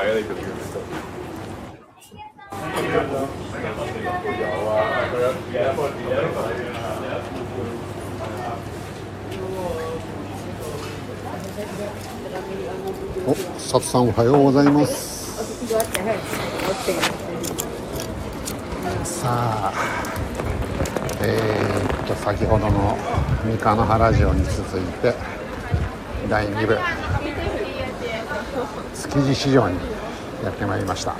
eigenlijk het duurste. お、さつさんおはようございます。さあ、えーっと、先ほどの三河原城に続いて、第2部、築地市場にやってまいりました。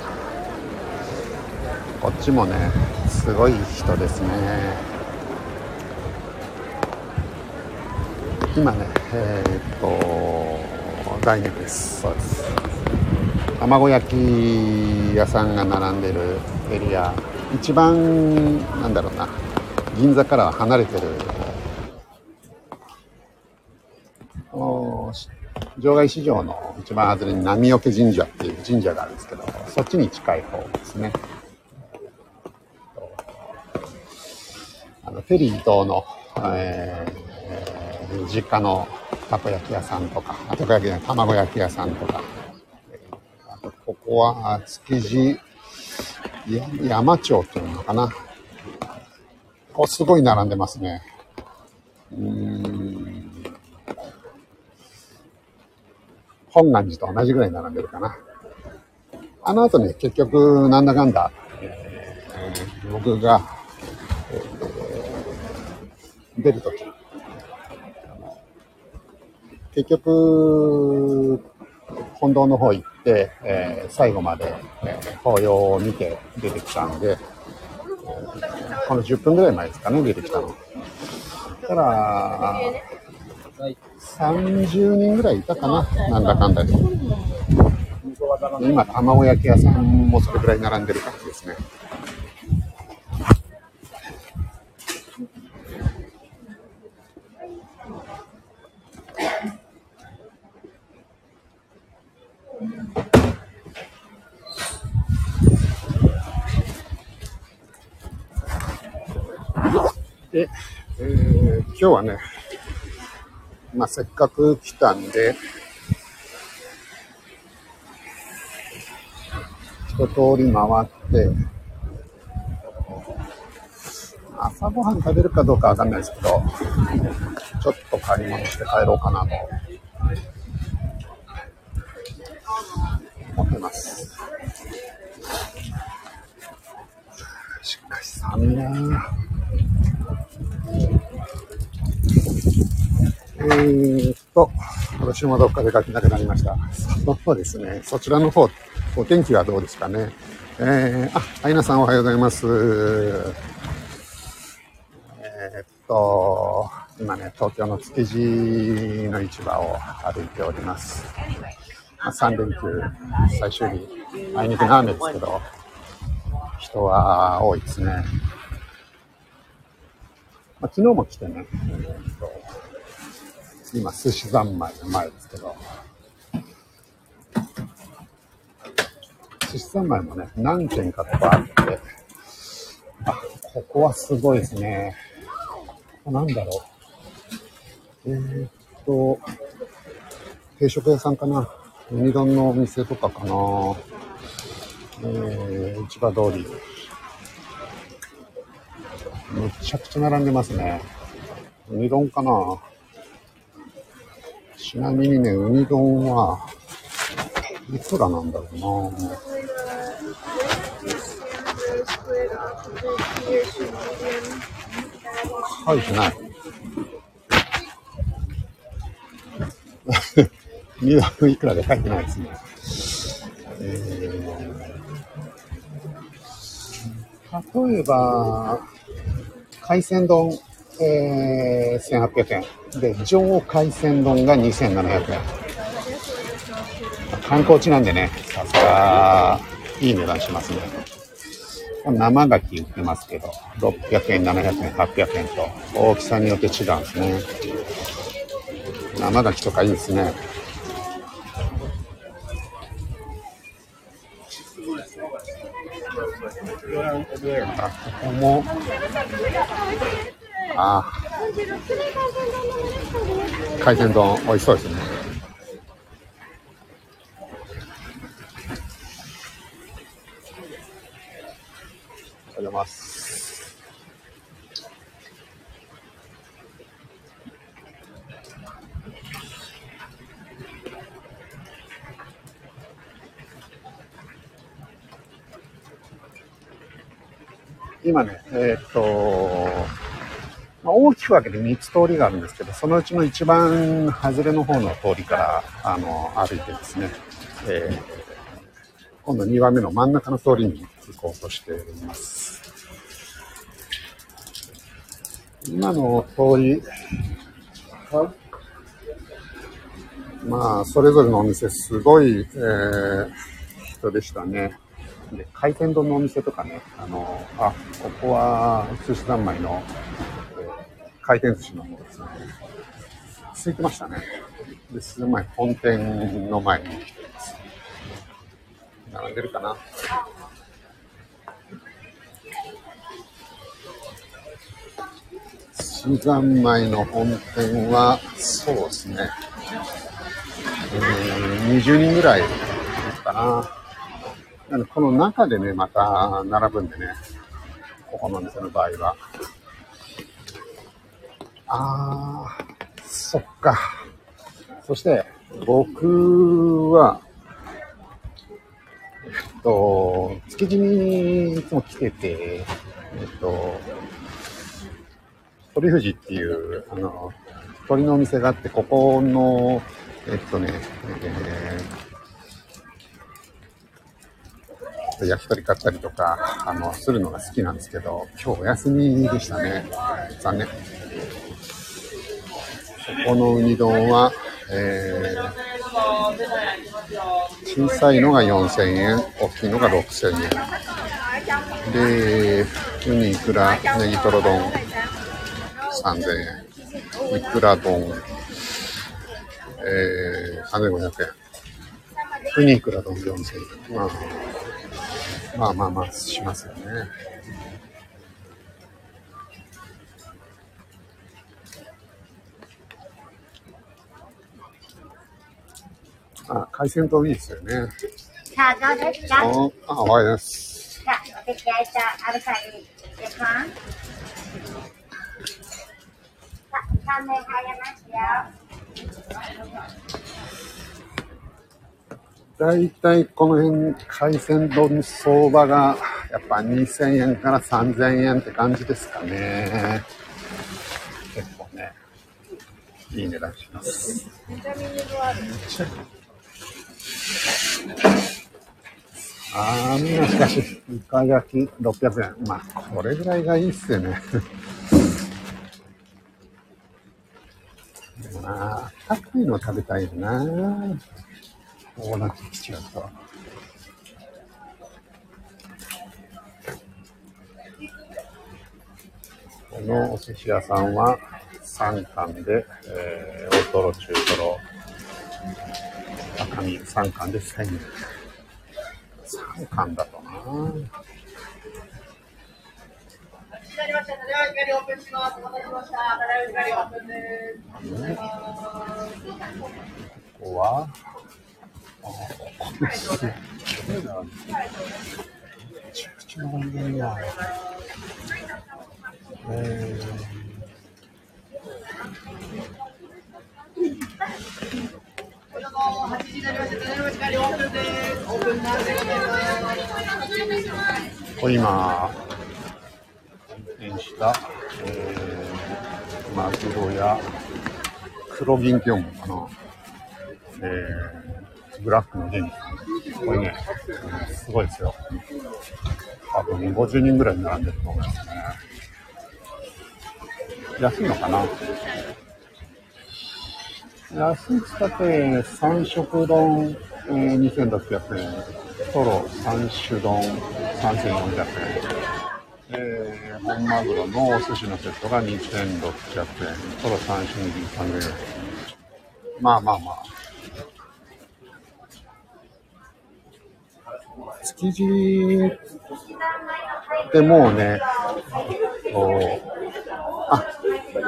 こっちもね、すごい人ですね。今ね、えーっと、第2部です。そうです。卵焼き屋さんが並んでるエリア一番なんだろうな銀座からは離れてる場外市場の一番外れに波除神社っていう神社があるんですけどそっちに近い方ですねあのフェリー島の、えー実家のたこ焼き屋さんとかあたこ焼きじゃない卵焼き屋さんとかあとここは築地山町っていうのかな。ここすごい並んでますね。うん。本願寺と同じぐらい並んでるかな。あの後ね、結局、なんだかんだ、えー僕が、えー出るとき、結局、本堂の方行って、えー最後まで、えー法要を見て出てきたんで、この10分ぐらい前ですかね、出てきたの。だから、30人ぐらいいたかな、なんだかんだで。今、卵焼き屋さんもそれぐらい並んでる感じですね。で、えー今日はね、まあ、せっかく来たんで、一通り回って、朝ごはん食べるかどうかわかんないですけど、ちょっと買い物して帰ろうかなと思ってます。しかし寒いなぁ。えーっと、私もどっか出かけなくなりました。そうですね。そちらの方、お天気はどうですかね。えー、あ、アイナさんおはようございます。えーっと、今ね、東京の築地の市場を歩いております。まあ、3連休最終日、あいにくの雨ですけど、人は多いですね。まあ、昨日も来てね、えーっと今、寿司三昧の前ですけど、寿司三昧もね、何軒かとかあって、あ、ここはすごいですね。なんだろう。えーっと、定食屋さんかな。ウニ丼のお店とかかな。えー、市場通り。めちゃくちゃ並んでますね。ウニ丼かな。ちなみにね、ウニ丼はいくらなんだろうな。書いてない。ウニ丼いくらで書いてないですね。えー、例えば、海鮮丼、えー、1800円。で、上海鮮丼が2700円。観光地なんでね、さすが、いい値段しますね。生牡蠣売ってますけど、600円、700円、800円と、大きさによって違うんですね。生牡蠣とかいいですね。あ、ここも、あ海鮮丼美味しそうですね。おはようございます。今ねえー、っとまあ、大きく分けて3つ通りがあるんですけど、そのうちの一番外れの方の通りから、あの、歩いてですね、えー、今度2番目の真ん中の通りに行こうとしています。今の通り、はい、まあ、それぞれのお店、すごい、えー、人でしたね。で、回転丼のお店とかね、あの、あ、ここは寿司三昧の、えー、回転寿司の方ですね。空いてましたね。で、すごい本店の前に並んでるかな。新三昧の本店は、そうですね。えー、20人ぐらいかな。なのこの中でね、また並ぶんでね。ここの店の場合は。あー、そっか。そして、僕は、えっと、築地にいつも来てて、えっと、鳥富士っていう、あの、鳥のお店があって、ここの、えっとね、えー、焼き鳥買ったりとか、あの、するのが好きなんですけど、今日お休みでしたね。残念。ここのウニ丼は、えー、小さいのが4000円、大きいのが6000円。で、ウニいくら、ネギトロ丼、3000円。いくら丼、えー、3500円。ウニいくら丼4000円。まあ、まあまあまあ、しますよね。あ、海鮮丼いいですよね。さあ、どうですか？あ、終わりです。さあ、お出来合いしたアルカリですか3名入れますよ。大体この辺、海鮮丼相場がやっぱ2000円から3000円って感じですかね。結構ね、いい値段します。あー、しかし、イカ焼き600円。まあ、これぐらいがいいっすよね。まあ、高いの食べたいよな。こうなってきちゃうと。このお寿司屋さんは3貫で、えー、大トロ、中トロ、赤身3貫で1000円。3貫だとなりました。光オープンします。お待たせしました。光オープンです。ここは、ああ、す。ごいな。めちゃくちゃ並んでるな。えー、今、転した、えー、マグロや黒銀って読むのかな？えー、ブラックの銀。これね、すごいですよ。多分50人ぐらい並んでると思いますね。安いのかな？安いつって三色丼、えー、2600円。トロ3種丼3400円。えー、本マグロのお寿司のセットが2600円。トロ3種2 300円。まあまあまあ。築地でもうね、あ、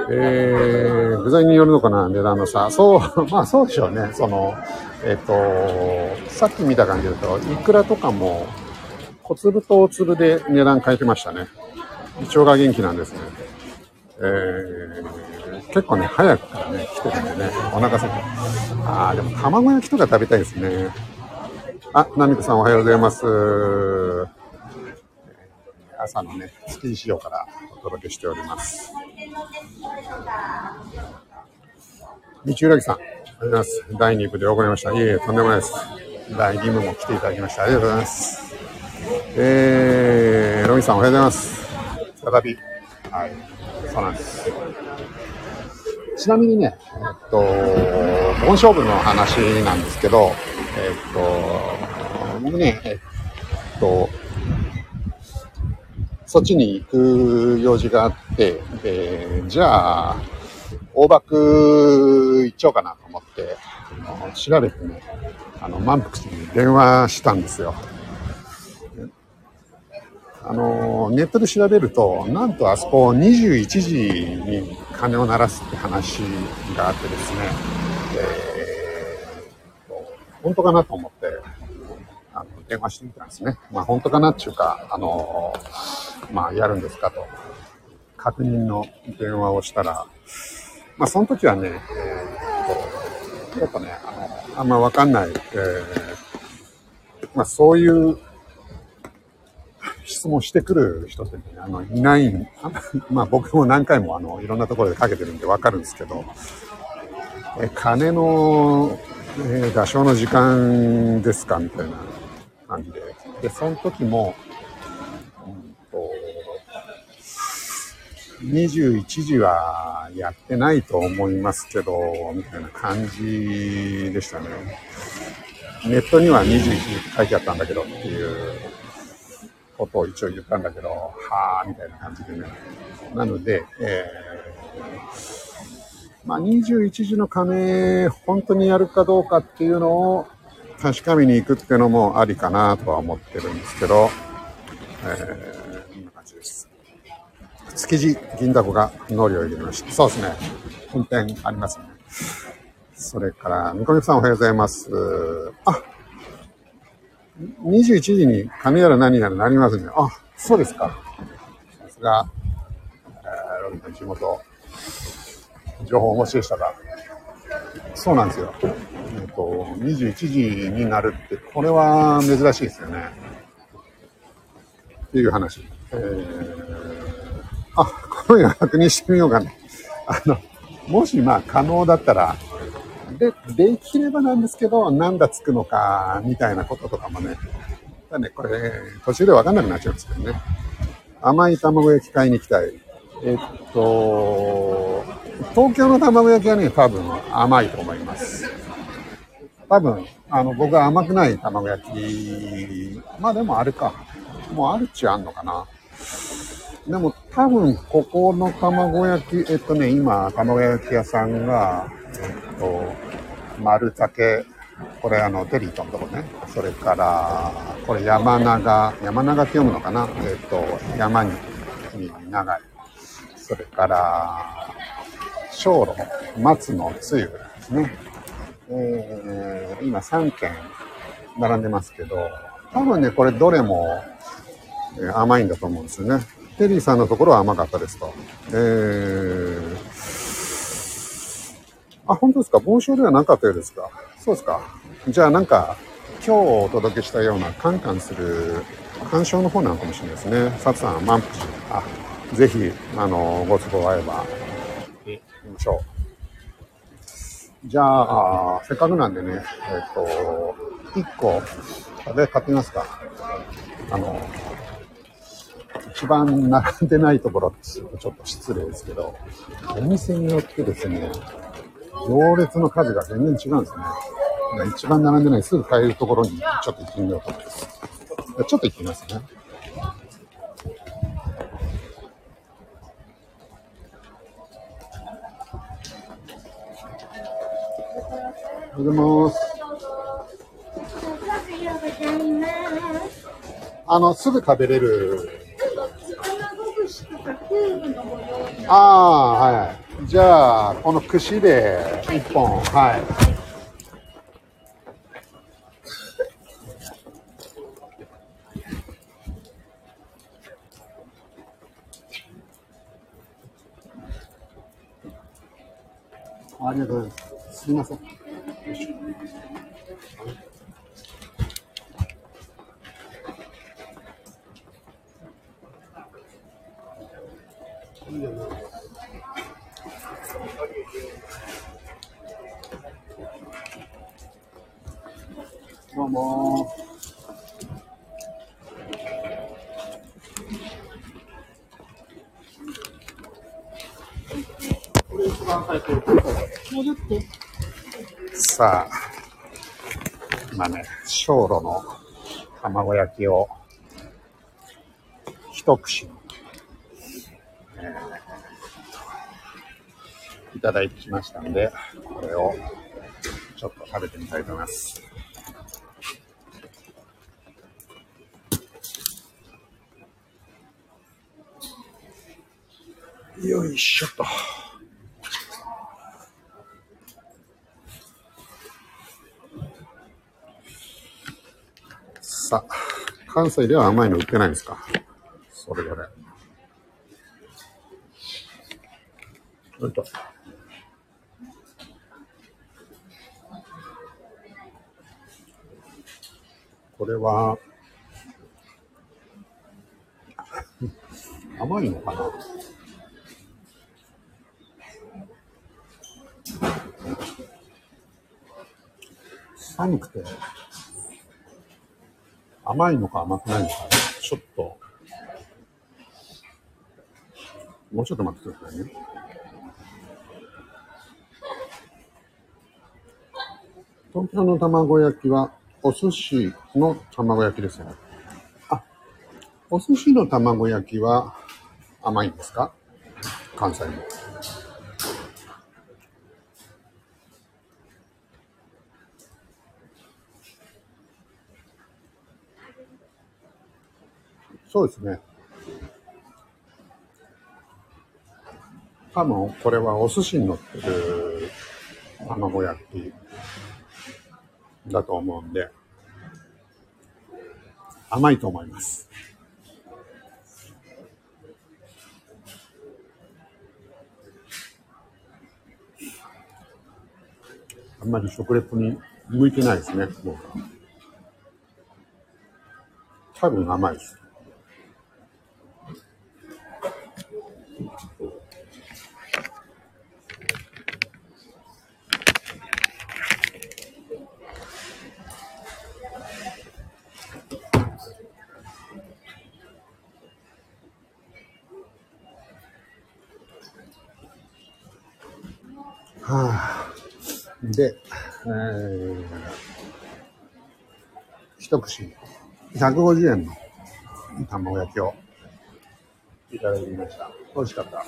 えー、具材によるのかな、値段の差。そう、まあそうでしょうね。その、えっ、ー、と、さっき見た感じだと、いくらとかも、小粒と大粒で値段変えてましたね。胃腸が元気なんですね。えー、結構ね、早くからね、来てるんでね、お腹空いて。あー、でも卵焼きとか食べたいですね。あ、ナミコさんおはようございます。朝のね、築地市場からお届けしております。道浦木さん、ありがとうございます。第2部で行いました。いえいえ、とんでもないです。第2部も来ていただきました。ありがとうございます。えー、ロミさんおはようございます。再び。はい。そうなんです。ちなみにね、えっと、盆勝負の話なんですけど、えっと、僕ね、えっと、そっちに行く用事があって、で、じゃあ、大爆行っちゃおうかなと思って、あの調べてね、あの、満腹に電話したんですよ。あの、ネットで調べると、なんとあそこ21時に鐘を鳴らすって話があってですね、え本当かなと思って、あの、電話してみたんですね。まあ本当かなっていうか、あの、まあやるんですかと、確認の電話をしたら、まあその時はね、えーと、ちょっとね、あの、あんまわかんない、えーまあそういう質問してくる人って、ね、あの、いない、まあ僕も何回もあの、いろんなところでかけてるんでわかるんですけど、え、金の、えー合唱の時間ですかみたいな感じで。で、その時も、うんと、21時はやってないと思いますけど、みたいな感じでしたね。ネットには21時って書いてあったんだけどっていうことを一応言ったんだけど、はぁ、みたいな感じでね。なので、えー、まあ、21時の鐘、本当にやるかどうかっていうのを確かめに行くっていうのもありかなとは思ってるんですけど、えー、こんな感じです。築地銀だこが農業を入れました。そうですね。本店ありますね。それから、みこみさんおはようございます。あ、21時に鐘やら何やらなりますね。あ、そうですか。さすが、えー、ロビンの地元、情報をお持ちでしたが。そうなんですよ。えっと、21時になるって、これは珍しいですよね。っていう話。えー、あ、声が確認してみようかね。あの、もしまあ可能だったら、で、できればなんですけど、なんだつくのか、みたいなこととかもね。だね、これ、途中でわかんなくなっちゃうんですけどね。甘い卵焼き買いに行きたい。えっと、東京の卵焼きはね、多分甘いと思います。多分、あの、僕は甘くない卵焼き、まあでもあれか。もうあるっちゃあんのかな。でも多分ここの卵焼き、えっとね、今、卵焼き屋さんが、えっと、丸竹、これあの、テリーとのとこね。それから、これ山長、山長って読むのかな？えっと、山に、に長い。それから、小炉、松のつゆですね。えー、今3軒並んでますけど、多分ね、これどれも、甘いんだと思うんですよね。テリーさんのところは甘かったですと。えー、あ、本当ですか？盆栽ではなかったようですか？そうですか？じゃあなんか、今日お届けしたようなカンカンする鑑賞の方なのかもしれないですね。サツさん、満腹あ、ぜひ、あの、ご都合合えば、行きましょう。じゃあ、せっかくなんでね、えっ、と、1個、食べ買ってみますか。あの、一番並んでないところってちょっと失礼ですけど、お店によってですね、行列の数が全然違うんですね。一番並んでないすぐ買えるところにちょっと行ってみようと思います。ちょっと行ってみますね。おはようございます。あの、すぐ食べれる。ああ、はい。じゃあ、この串で一本、はい。ありがとうございます。すみません。さあ、今ね、小炉の卵焼きを一口に、えーいただいてきましたので、これをちょっと食べてみたいと思います。よいしょっと。さ、関西では甘いの売ってないんですか？それぞれ。よいしょこれは、甘いのかな？寒くて、甘いのか甘くないのか、ちょっと、もうちょっと待ってくださいね。東京の卵焼きは、お寿司の卵焼きですよね。あ、お寿司の卵焼きは甘いんですか？関西も。そうですね。多分これはお寿司に乗ってる卵焼きだと思うんで、甘いと思います。あんまり食レポに向いてないですね、僕は。多分甘いです。はあ、で、えー、一口150円の卵焼きをいただきました。美味しかった。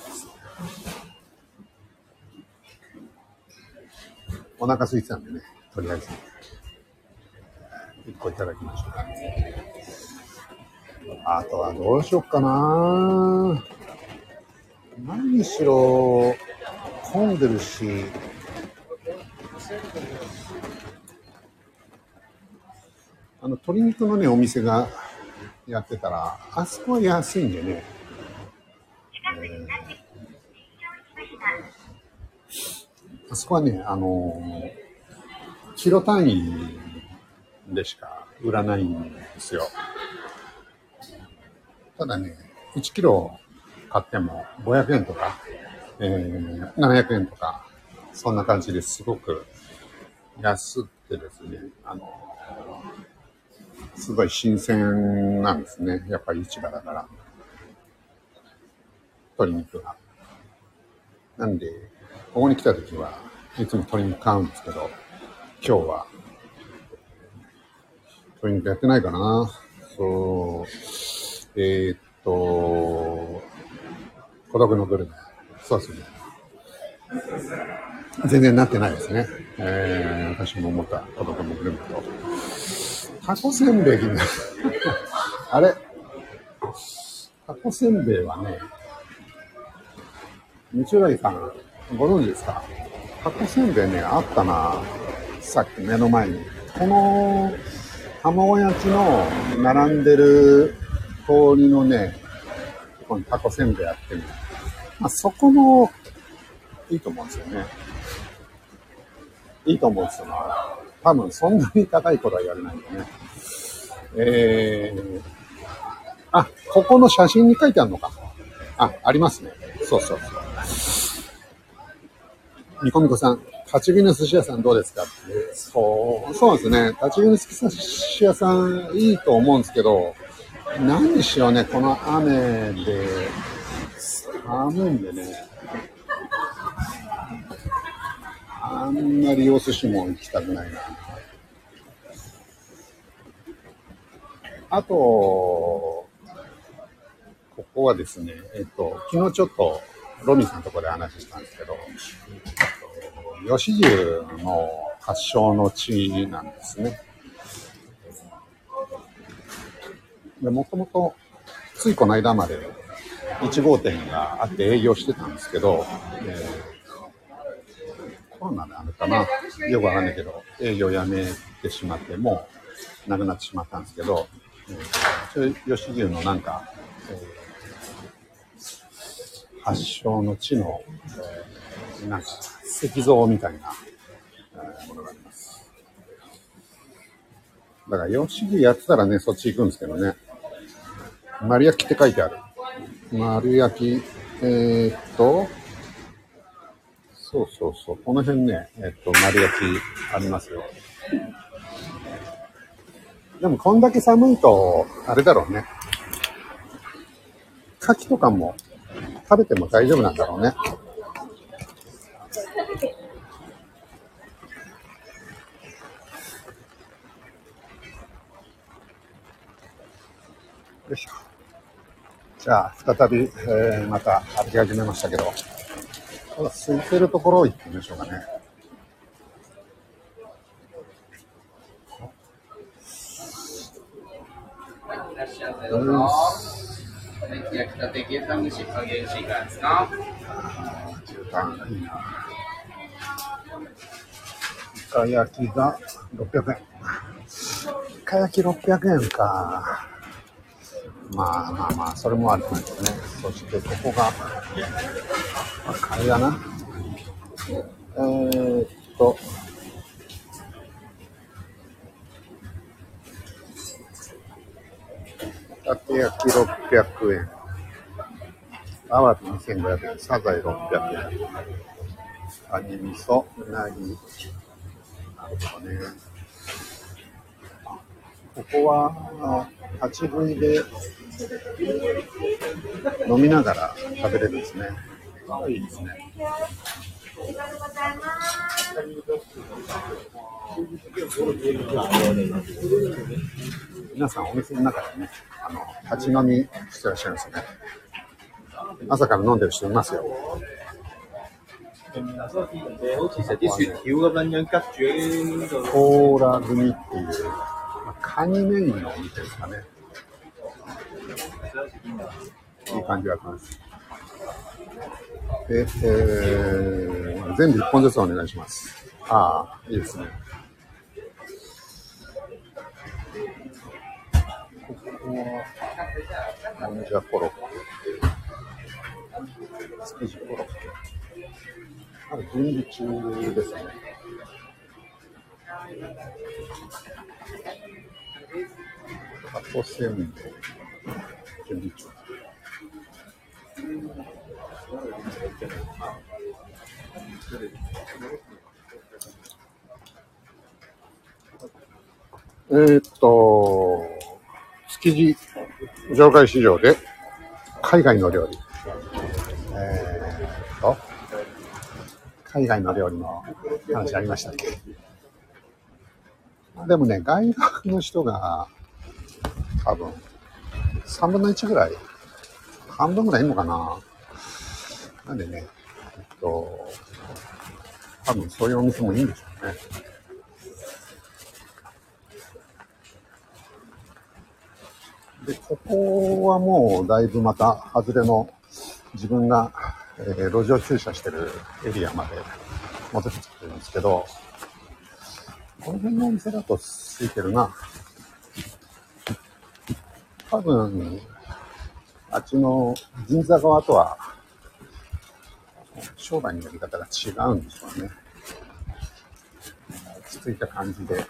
お腹空いてたんでね、とりあえず。一個いただきました。あとはどうしよっかな何しろ、混んでるし、あの、鶏肉のね、お店がやってたら、あそこは安いんでね、えーあそこはね、あのキロ単位でしか売らないんですよ。ただね、1キロ買っても500円とか、えー、700円とか、そんな感じですごく安くてですね、あの、すごい新鮮なんですね。やっぱり市場だから。鶏肉が。なんで、ここに来た時はいつも鶏肉買うんですけど、今日は鶏肉やってないかな。そう、えー、っと、孤独のグルメ。そうですね。全然なってないですね。えー、私も思った孤独のグルメと。タコせんべい あれ？タコせんべいはね、道浦井さん、ご存知ですか？タコせんべいね、あったな。さっき目の前に。この卵焼きの並んでる通りのね、ここにタコせんべいあってね、まあ、そこもいいと思うんですよね。いいと思うんですよ。多分そんなに高いことはやれないんでね。えー、あ、ここの写真に書いてあるのか。あ、ありますね。そうそうそう。みこみこさん、立ち食いの寿司屋さんどうですかって。そう、そうですね。立ち食いの寿司屋さんいいと思うんですけど、何にしろね、この雨で、寒いんでね、あんまりお寿司も行きたくないな。あと、ここはですね、えっと、昨日ちょっと、ロミさんのとこで話したんですけど、吉牛の発祥の地なんですね。で、もともと、ついこの間まで1号店があって営業してたんですけど、えー、コロナであるかなよくわかんないけど、営業やめてしまって、もうなくなってしまったんですけど、えー、吉牛のなんか、えー、発祥の地の、えー、なんか石像みたいな、えー、ものがあります。だから、吉牛やってたらね、そっち行くんですけどね。丸焼きって書いてある。丸焼き、えー、っと、そうそうそう、この辺ね、えー、っと、丸焼きありますよ。でも、こんだけ寒いと、あれだろうね。牡蠣とかも食べても大丈夫なんだろうね。よいしょ。じゃあ、再び、えー、また歩き始めましたけど、ただ空いてるところ行ってみましょうかね。焼きたて牛タン蒸し加減しいかがですか？牛タンいいな。イカ焼きが600円。イカ焼き600円か。まあまあまあ、それもあるんですね。そしてここが、あれだな。えー、っと、たて焼き600円。アワビ2500円。サザエ600円。カニ味噌、うなぎ。なるほどね。ここは、立ち食いで飲みながら食べれるんですね。あいいですね。皆さんお店の中でね、あの、立ち飲みしてらっしゃるんですよね。朝から飲んでる人いますよ。コーラ組っていう、まあカニメインのお店ですかね。いい感じがします。で、えー、全部一本ずつお願いします。ああ、いいですね。ここは、もんじゃコロッケ。築地コロッケ。まだ準備中ですね。タコせんべい。準備中。えー、っと、築地場外市場で海外の料理。えー、っと、海外の料理の話ありましたっけでもね、外国の人が多分3分の1ぐらい、半分ぐらいいるのかななんでね、えっと、多分そういうお店もいいんでしょうね。で、ここはもうだいぶまた外れの自分が、えー、路上駐車してるエリアまで持ってきてるんですけど、この辺のお店だと空いてるな。多分、あっちの銀座側とは、商売のやり方が違うんでしょうね。落ち着いた感じで、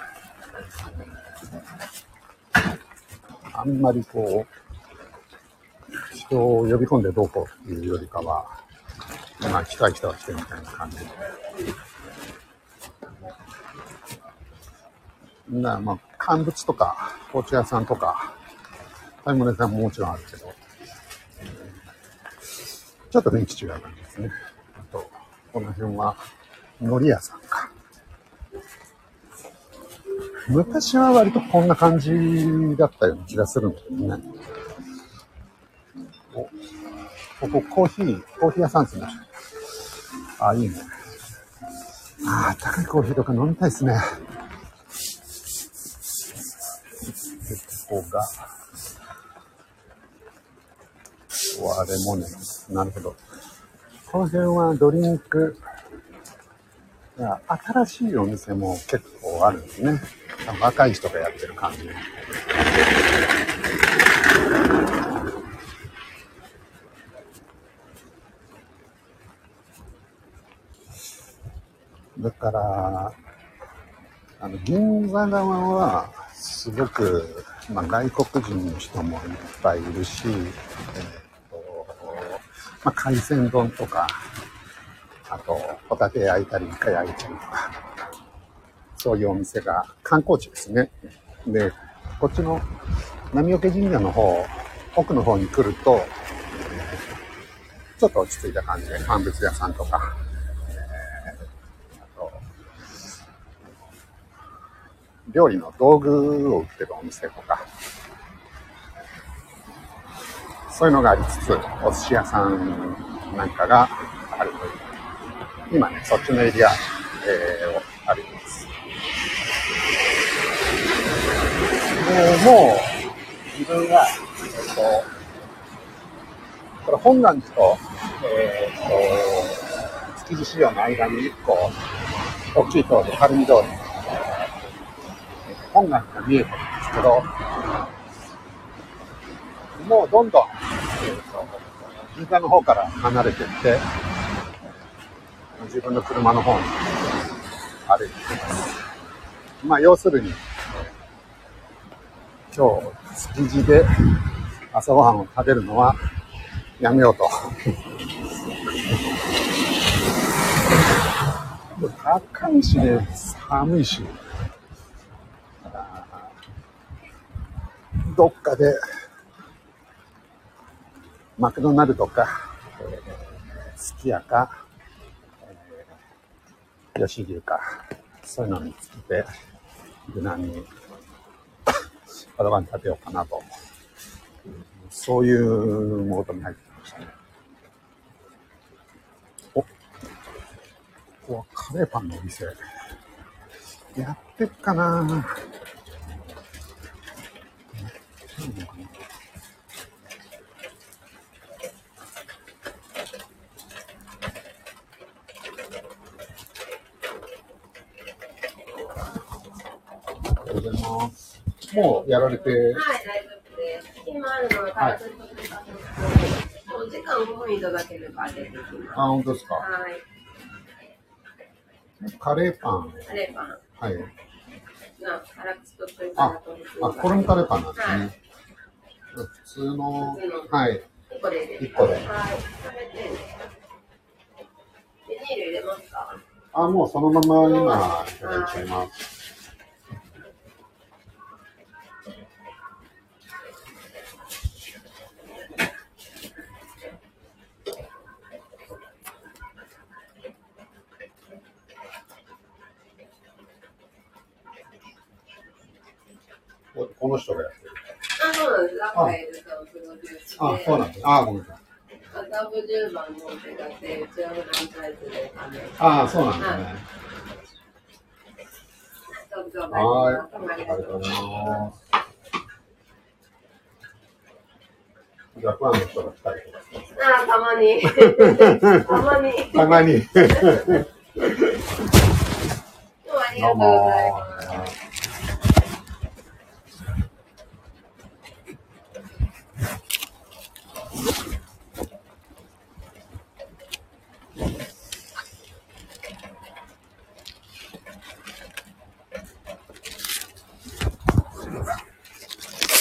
あんまりこう、人を呼び込んでどうこうっていうよりかは、まあ来たい人は来てみたいな感じで。なまあ、乾物とか、紅茶屋さんとか、買い物屋さんももちろんあるけど、ちょっと雰囲気違う感じですね。あと、この辺は、海苔屋さんか。昔は割とこんな感じだったような気がするんだけどね。お、ここコーヒー、コーヒー屋さんですね。あ、いいね。ああ、高いコーヒーとか飲みたいですね。ここが、ワレモネなるほど。この辺はドリンク、新しいお店も結構あるんですね。若い人がやってる感じ。だから、あの、銀座側は、すごく、まあ、外国人の人もいっぱいいるし、えーとまあ、海鮮丼とか、あと、ホタテ焼いたり、イカ焼いたりとか、そういうお店が観光地ですね。で、こっちの波除神社の方、奥の方に来ると、ちょっと落ち着いた感じで、乾物屋さんとか、あと、料理の道具を売ってるお店とか、そういうのがありつつ、お寿司屋さんなんかがあるという。今ね、そっちのエリア、えーもう、もう、自分が、えっと、これ本願寺と、えーっと、築地市場の間に一個、大きい通り、晴海通り、本願寺が見えてるんですけど、もうどんどん、えーっと、銀座の方から離れていって、自分の車の方に歩いています。まあ、要するに、今日、築地で朝ごはんを食べるのはやめようと。高いしね、寒いし、どっかで、マクドナルドか、すき家か、えー、吉牛か、そういうのにつけて、無難に朝晩食べようかなと。そういうモードに入ってきましたね。おここはカレーパンのお店。やってっかなやってんのかなおはようございます。もうやられて、はい、大丈夫です。今あるのは開発とかお時間いただければ出てきます。あ、本当ですか？はい。カレーパン。カレーパンはい。が辛口と鶏ガああ、これもカレーパンなんですはいね。普通のはい。一個ではい。食べてね。ビニール入れますか？あ、もうそのまま今、いただいちゃいます。人がやってる。あ、そうなんです。ラファエルさんプロデュースで。あ、そうなんです。あ、ごめんなさい。麻布十番のお手がって、うちはフランチャイズであ、そうなんですね。はい。ありがとうございます。ジャパンの人が来たりとかしてあ、たまに。たまに。たまに。どうもありがとうございます。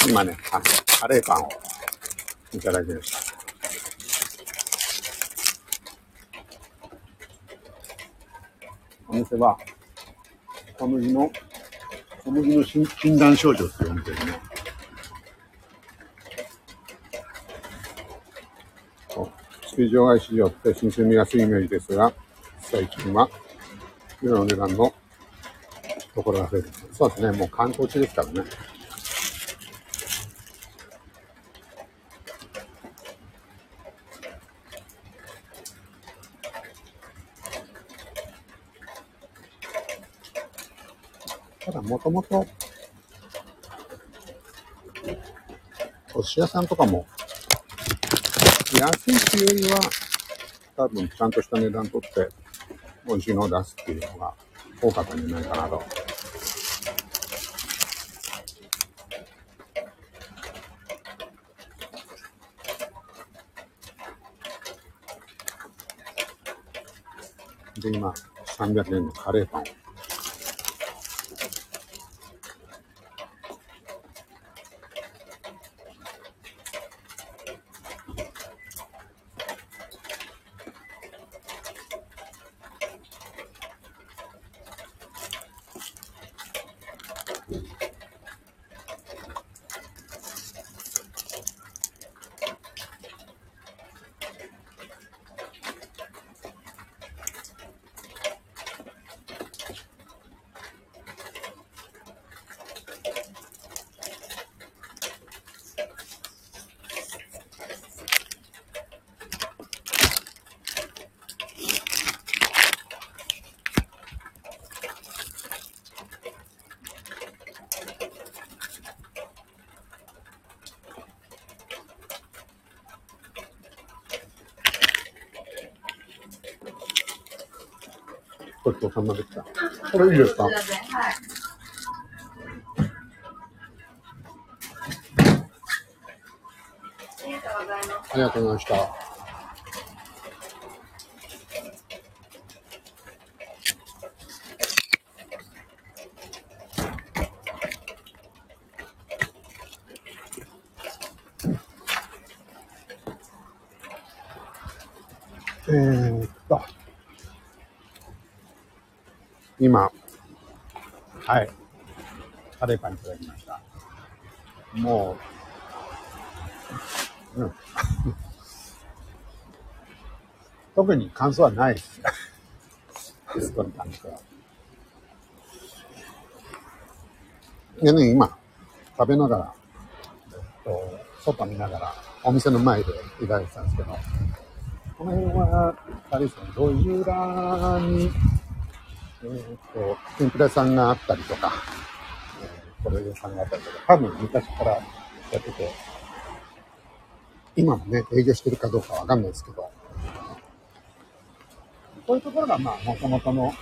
今ね、あのカレーパンをいただきました。お店は、小麦の、小麦の診診断少女っていうお店でね。そう水上外市場って新鮮味安いイメージですが、最近は、今の値段のところが増えてきてそうですね、もう観光地ですからね。ともと、お寿司屋さんとかも、安いっていうよりは、多分ちゃんとした値段取って、美味しいのを出すっていうのが多かったんじゃないかなと。で、今、300円のカレーパンごちそうさまでした。これいいですか？はい。ありがとうございました。えーっと、今、はい、カレーパンいただきました。もう、うん。特に感想はないです。テストに関しては。でね、今、食べながら、えっと、外見ながら、お店の前でいただいてたんですけど、この辺は、あれですね、路地裏に、えっと、天ぷら屋さんがあったりとか、えー、これ屋さんがあったりとか、多分昔からやってて、今もね、営業してるかどうかわかんないですけど、こういうところが、まあ、もともとの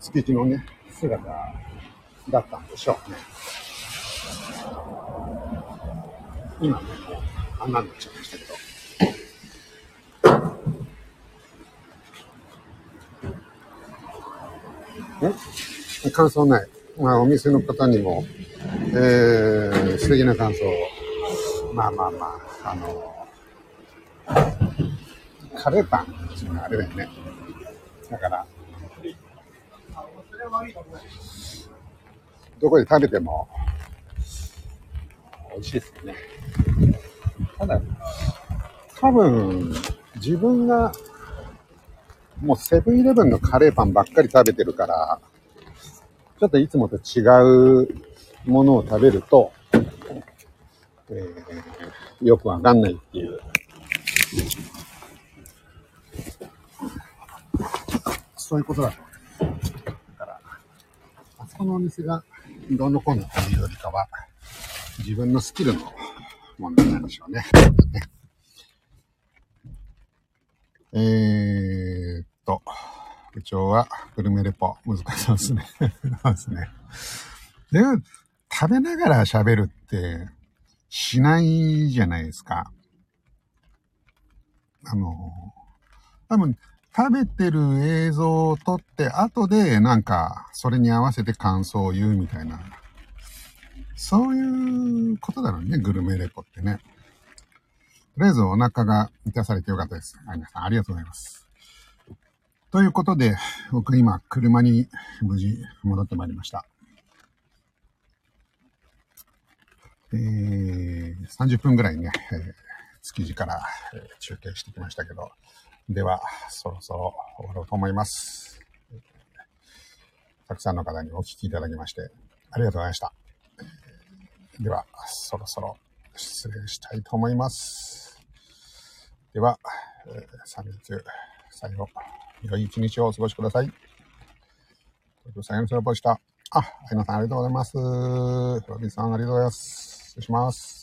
築地のね、姿だったんでしょうね。今ね、もう、あんなんなっちゃいましたけど。え感想ない。まあ、お店の方にも、えー、素敵な感想をまあまあまあ、あの、カレーパンっていうのはあれだよね。だから、どこで食べても美味しいですよね。ただ、多分、自分がもうセブンイレブンのカレーパンばっかり食べてるから、ちょっといつもと違うものを食べると、えーよくわかんないっていう。そういうことだと思う。だから、あそこのお店がどうのこうのというよりかは、自分のスキルの問題なんでしょうね。えーっと、部長はグルメレポ難しそうですね。そうですね。で、食べながら喋るってしないじゃないですか。あの、多分、食べてる映像を撮って、後でなんか、それに合わせて感想を言うみたいなそういうことだろうね、グルメレポってね。とりあえずお腹が満たされてよかったです。皆さんありがとうございます。ということで、僕今車に無事戻ってまいりました。えー、30分ぐらいね、えー築地から、え中継してきましたけど、では、そろそろ終わろうと思います。たくさんの方にお聞きいただきまして、ありがとうございました。では、そろそろ失礼したいと思います。では、えー、3日、最後、良い一日をお過ごしください。東京サイエンスラボでした。あ、愛野さんありがとうございます。ロビンさんありがとうございます。失礼します。